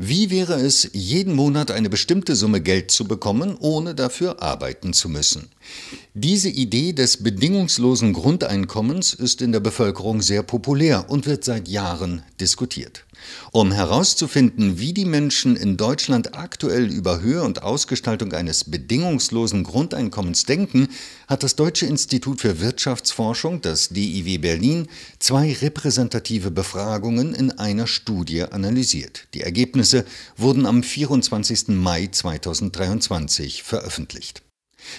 Wie wäre es, jeden Monat eine bestimmte Summe Geld zu bekommen, ohne dafür arbeiten zu müssen? Diese Idee des bedingungslosen Grundeinkommens ist in der Bevölkerung sehr populär und wird seit Jahren diskutiert. Um herauszufinden, wie die Menschen in Deutschland aktuell über Höhe und Ausgestaltung eines bedingungslosen Grundeinkommens denken, hat das Deutsche Institut für Wirtschaftsforschung, das DIW Berlin, zwei repräsentative Befragungen in einer Studie analysiert. Die Ergebnisse wurden am 24. Mai 2023 veröffentlicht.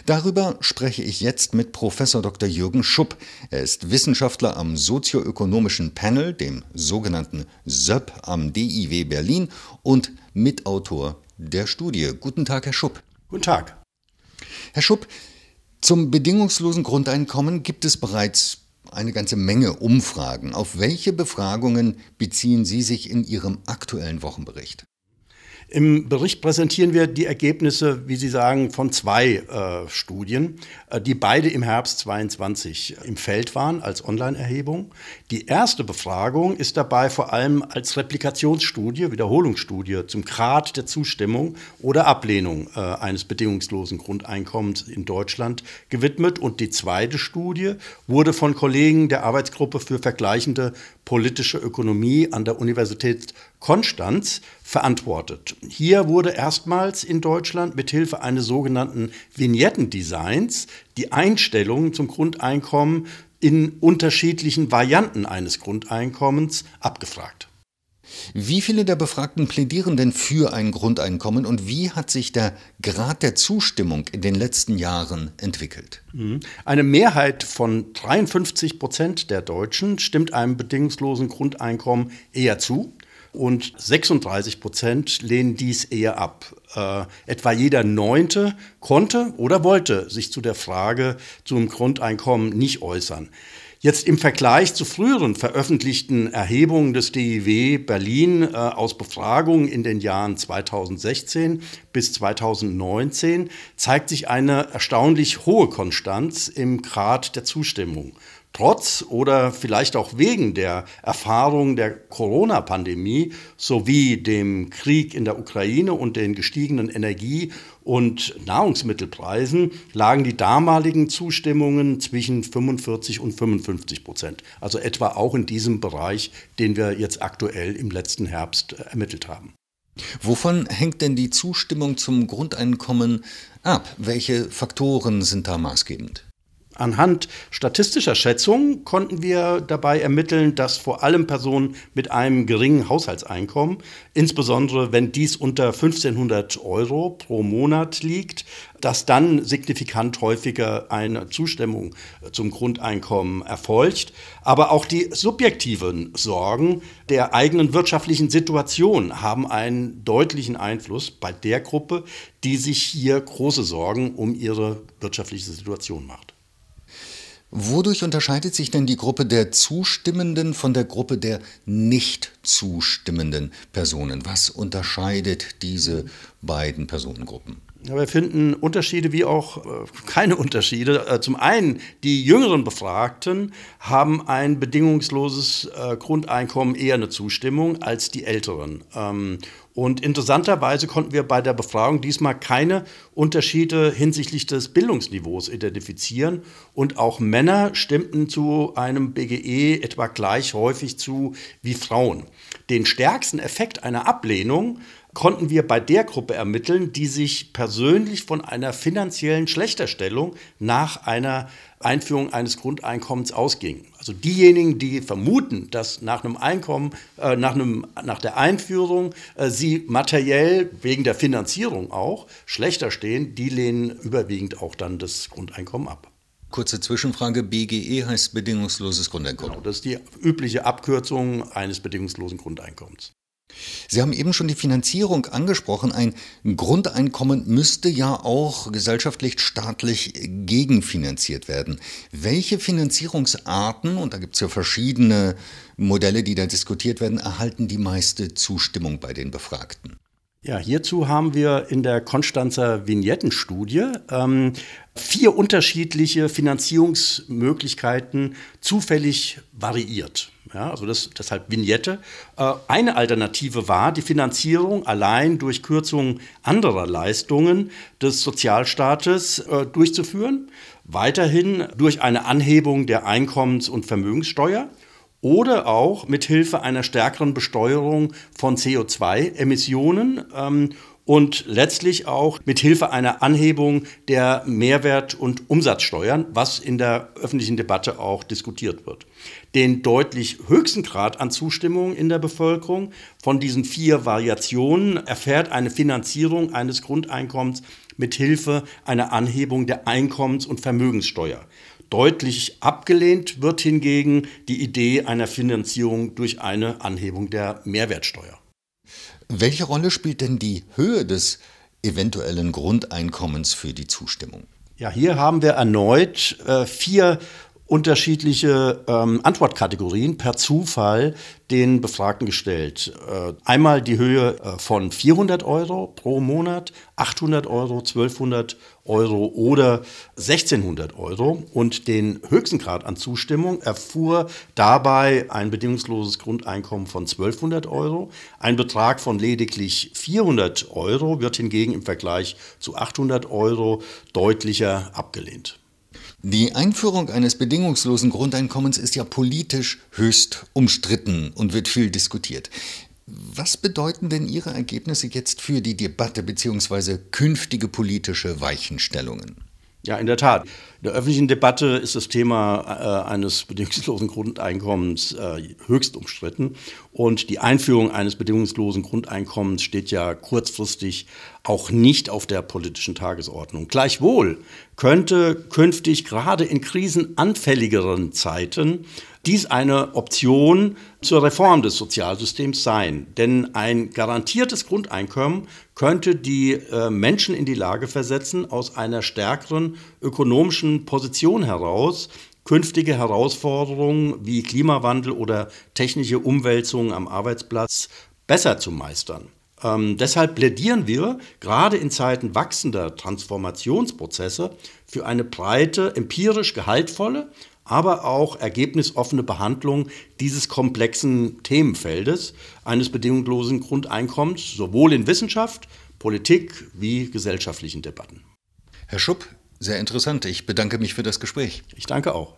Darüber spreche ich jetzt mit Professor Dr. Jürgen Schupp. Er ist Wissenschaftler am sozioökonomischen Panel, dem sogenannten SÖP am DIW Berlin und Mitautor der Studie. Guten Tag, Herr Schupp. Guten Tag. Herr Schupp, zum bedingungslosen Grundeinkommen gibt es bereits eine ganze Menge Umfragen. Auf welche Befragungen beziehen Sie sich in Ihrem aktuellen Wochenbericht? Im Bericht präsentieren wir die Ergebnisse, wie Sie sagen, von zwei äh, Studien, äh, die beide im Herbst 22 im Feld waren als Online-Erhebung. Die erste Befragung ist dabei vor allem als Replikationsstudie, Wiederholungsstudie zum Grad der Zustimmung oder Ablehnung äh, eines bedingungslosen Grundeinkommens in Deutschland gewidmet. Und die zweite Studie wurde von Kollegen der Arbeitsgruppe für vergleichende politische Ökonomie an der Universität Konstanz verantwortet. Hier wurde erstmals in Deutschland mithilfe eines sogenannten Vignettendesigns die Einstellungen zum Grundeinkommen in unterschiedlichen Varianten eines Grundeinkommens abgefragt. Wie viele der Befragten plädieren denn für ein Grundeinkommen und wie hat sich der Grad der Zustimmung in den letzten Jahren entwickelt? Mhm. Eine Mehrheit von 53 Prozent der Deutschen stimmt einem bedingungslosen Grundeinkommen eher zu und 36 Prozent lehnen dies eher ab. Äh, etwa jeder Neunte konnte oder wollte sich zu der Frage zum Grundeinkommen nicht äußern. Jetzt im Vergleich zu früheren veröffentlichten Erhebungen des DIW Berlin äh, aus Befragungen in den Jahren 2016 bis 2019 zeigt sich eine erstaunlich hohe Konstanz im Grad der Zustimmung trotz oder vielleicht auch wegen der Erfahrung der Corona-Pandemie sowie dem Krieg in der Ukraine und den gestiegenen Energie- und Nahrungsmittelpreisen lagen die damaligen Zustimmungen zwischen 45 und 55 Prozent. Also etwa auch in diesem Bereich, den wir jetzt aktuell im letzten Herbst ermittelt haben. Wovon hängt denn die Zustimmung zum Grundeinkommen ab? Welche Faktoren sind da maßgebend? Anhand statistischer Schätzungen konnten wir dabei ermitteln, dass vor allem Personen mit einem geringen Haushaltseinkommen, insbesondere wenn dies unter 1500 Euro pro Monat liegt, dass dann signifikant häufiger eine Zustimmung zum Grundeinkommen erfolgt. Aber auch die subjektiven Sorgen der eigenen wirtschaftlichen Situation haben einen deutlichen Einfluss bei der Gruppe, die sich hier große Sorgen um ihre wirtschaftliche Situation macht. Wodurch unterscheidet sich denn die Gruppe der zustimmenden von der Gruppe der nicht zustimmenden Personen? Was unterscheidet diese beiden Personengruppen? Wir finden Unterschiede wie auch äh, keine Unterschiede. Äh, zum einen, die jüngeren Befragten haben ein bedingungsloses äh, Grundeinkommen eher eine Zustimmung als die älteren. Ähm, und interessanterweise konnten wir bei der Befragung diesmal keine Unterschiede hinsichtlich des Bildungsniveaus identifizieren. Und auch Männer stimmten zu einem BGE etwa gleich häufig zu wie Frauen. Den stärksten Effekt einer Ablehnung konnten wir bei der Gruppe ermitteln, die sich persönlich von einer finanziellen Schlechterstellung nach einer Einführung eines Grundeinkommens ausging. Also diejenigen, die vermuten, dass nach einem Einkommen, äh, nach, einem, nach der Einführung äh, sie materiell wegen der Finanzierung auch schlechter stehen, die lehnen überwiegend auch dann das Grundeinkommen ab. Kurze Zwischenfrage, BGE heißt bedingungsloses Grundeinkommen. Genau, das ist die übliche Abkürzung eines bedingungslosen Grundeinkommens. Sie haben eben schon die Finanzierung angesprochen. Ein Grundeinkommen müsste ja auch gesellschaftlich, staatlich gegenfinanziert werden. Welche Finanzierungsarten, und da gibt es ja verschiedene Modelle, die da diskutiert werden, erhalten die meiste Zustimmung bei den Befragten? Ja, hierzu haben wir in der Konstanzer Vignettenstudie ähm, vier unterschiedliche Finanzierungsmöglichkeiten zufällig variiert. Ja, also das, deshalb Vignette. Äh, eine Alternative war die Finanzierung allein durch Kürzungen anderer Leistungen des Sozialstaates äh, durchzuführen. Weiterhin durch eine Anhebung der Einkommens- und Vermögenssteuer oder auch mit Hilfe einer stärkeren Besteuerung von CO2-Emissionen ähm, und letztlich auch mit Hilfe einer Anhebung der Mehrwert- und Umsatzsteuern, was in der öffentlichen Debatte auch diskutiert wird. Den deutlich höchsten Grad an Zustimmung in der Bevölkerung von diesen vier Variationen erfährt eine Finanzierung eines Grundeinkommens mit Hilfe einer Anhebung der Einkommens- und Vermögenssteuer. Deutlich abgelehnt wird hingegen die Idee einer Finanzierung durch eine Anhebung der Mehrwertsteuer. Welche Rolle spielt denn die Höhe des eventuellen Grundeinkommens für die Zustimmung? Ja, hier haben wir erneut äh, vier unterschiedliche ähm, Antwortkategorien per Zufall den Befragten gestellt. Äh, einmal die Höhe äh, von 400 Euro pro Monat, 800 Euro, 1200 Euro oder 1600 Euro. Und den höchsten Grad an Zustimmung erfuhr dabei ein bedingungsloses Grundeinkommen von 1200 Euro. Ein Betrag von lediglich 400 Euro wird hingegen im Vergleich zu 800 Euro deutlicher abgelehnt. Die Einführung eines bedingungslosen Grundeinkommens ist ja politisch höchst umstritten und wird viel diskutiert. Was bedeuten denn Ihre Ergebnisse jetzt für die Debatte bzw. künftige politische Weichenstellungen? Ja, in der Tat. In der öffentlichen Debatte ist das Thema äh, eines bedingungslosen Grundeinkommens äh, höchst umstritten. Und die Einführung eines bedingungslosen Grundeinkommens steht ja kurzfristig auch nicht auf der politischen Tagesordnung. Gleichwohl könnte künftig gerade in krisenanfälligeren Zeiten dies eine Option zur Reform des Sozialsystems sein. Denn ein garantiertes Grundeinkommen könnte die äh, Menschen in die Lage versetzen, aus einer stärkeren ökonomischen Position heraus künftige Herausforderungen wie Klimawandel oder technische Umwälzungen am Arbeitsplatz besser zu meistern. Ähm, deshalb plädieren wir gerade in Zeiten wachsender Transformationsprozesse für eine breite, empirisch gehaltvolle, aber auch ergebnisoffene Behandlung dieses komplexen Themenfeldes eines bedingungslosen Grundeinkommens, sowohl in Wissenschaft, Politik wie gesellschaftlichen Debatten. Herr Schupp, sehr interessant. Ich bedanke mich für das Gespräch. Ich danke auch.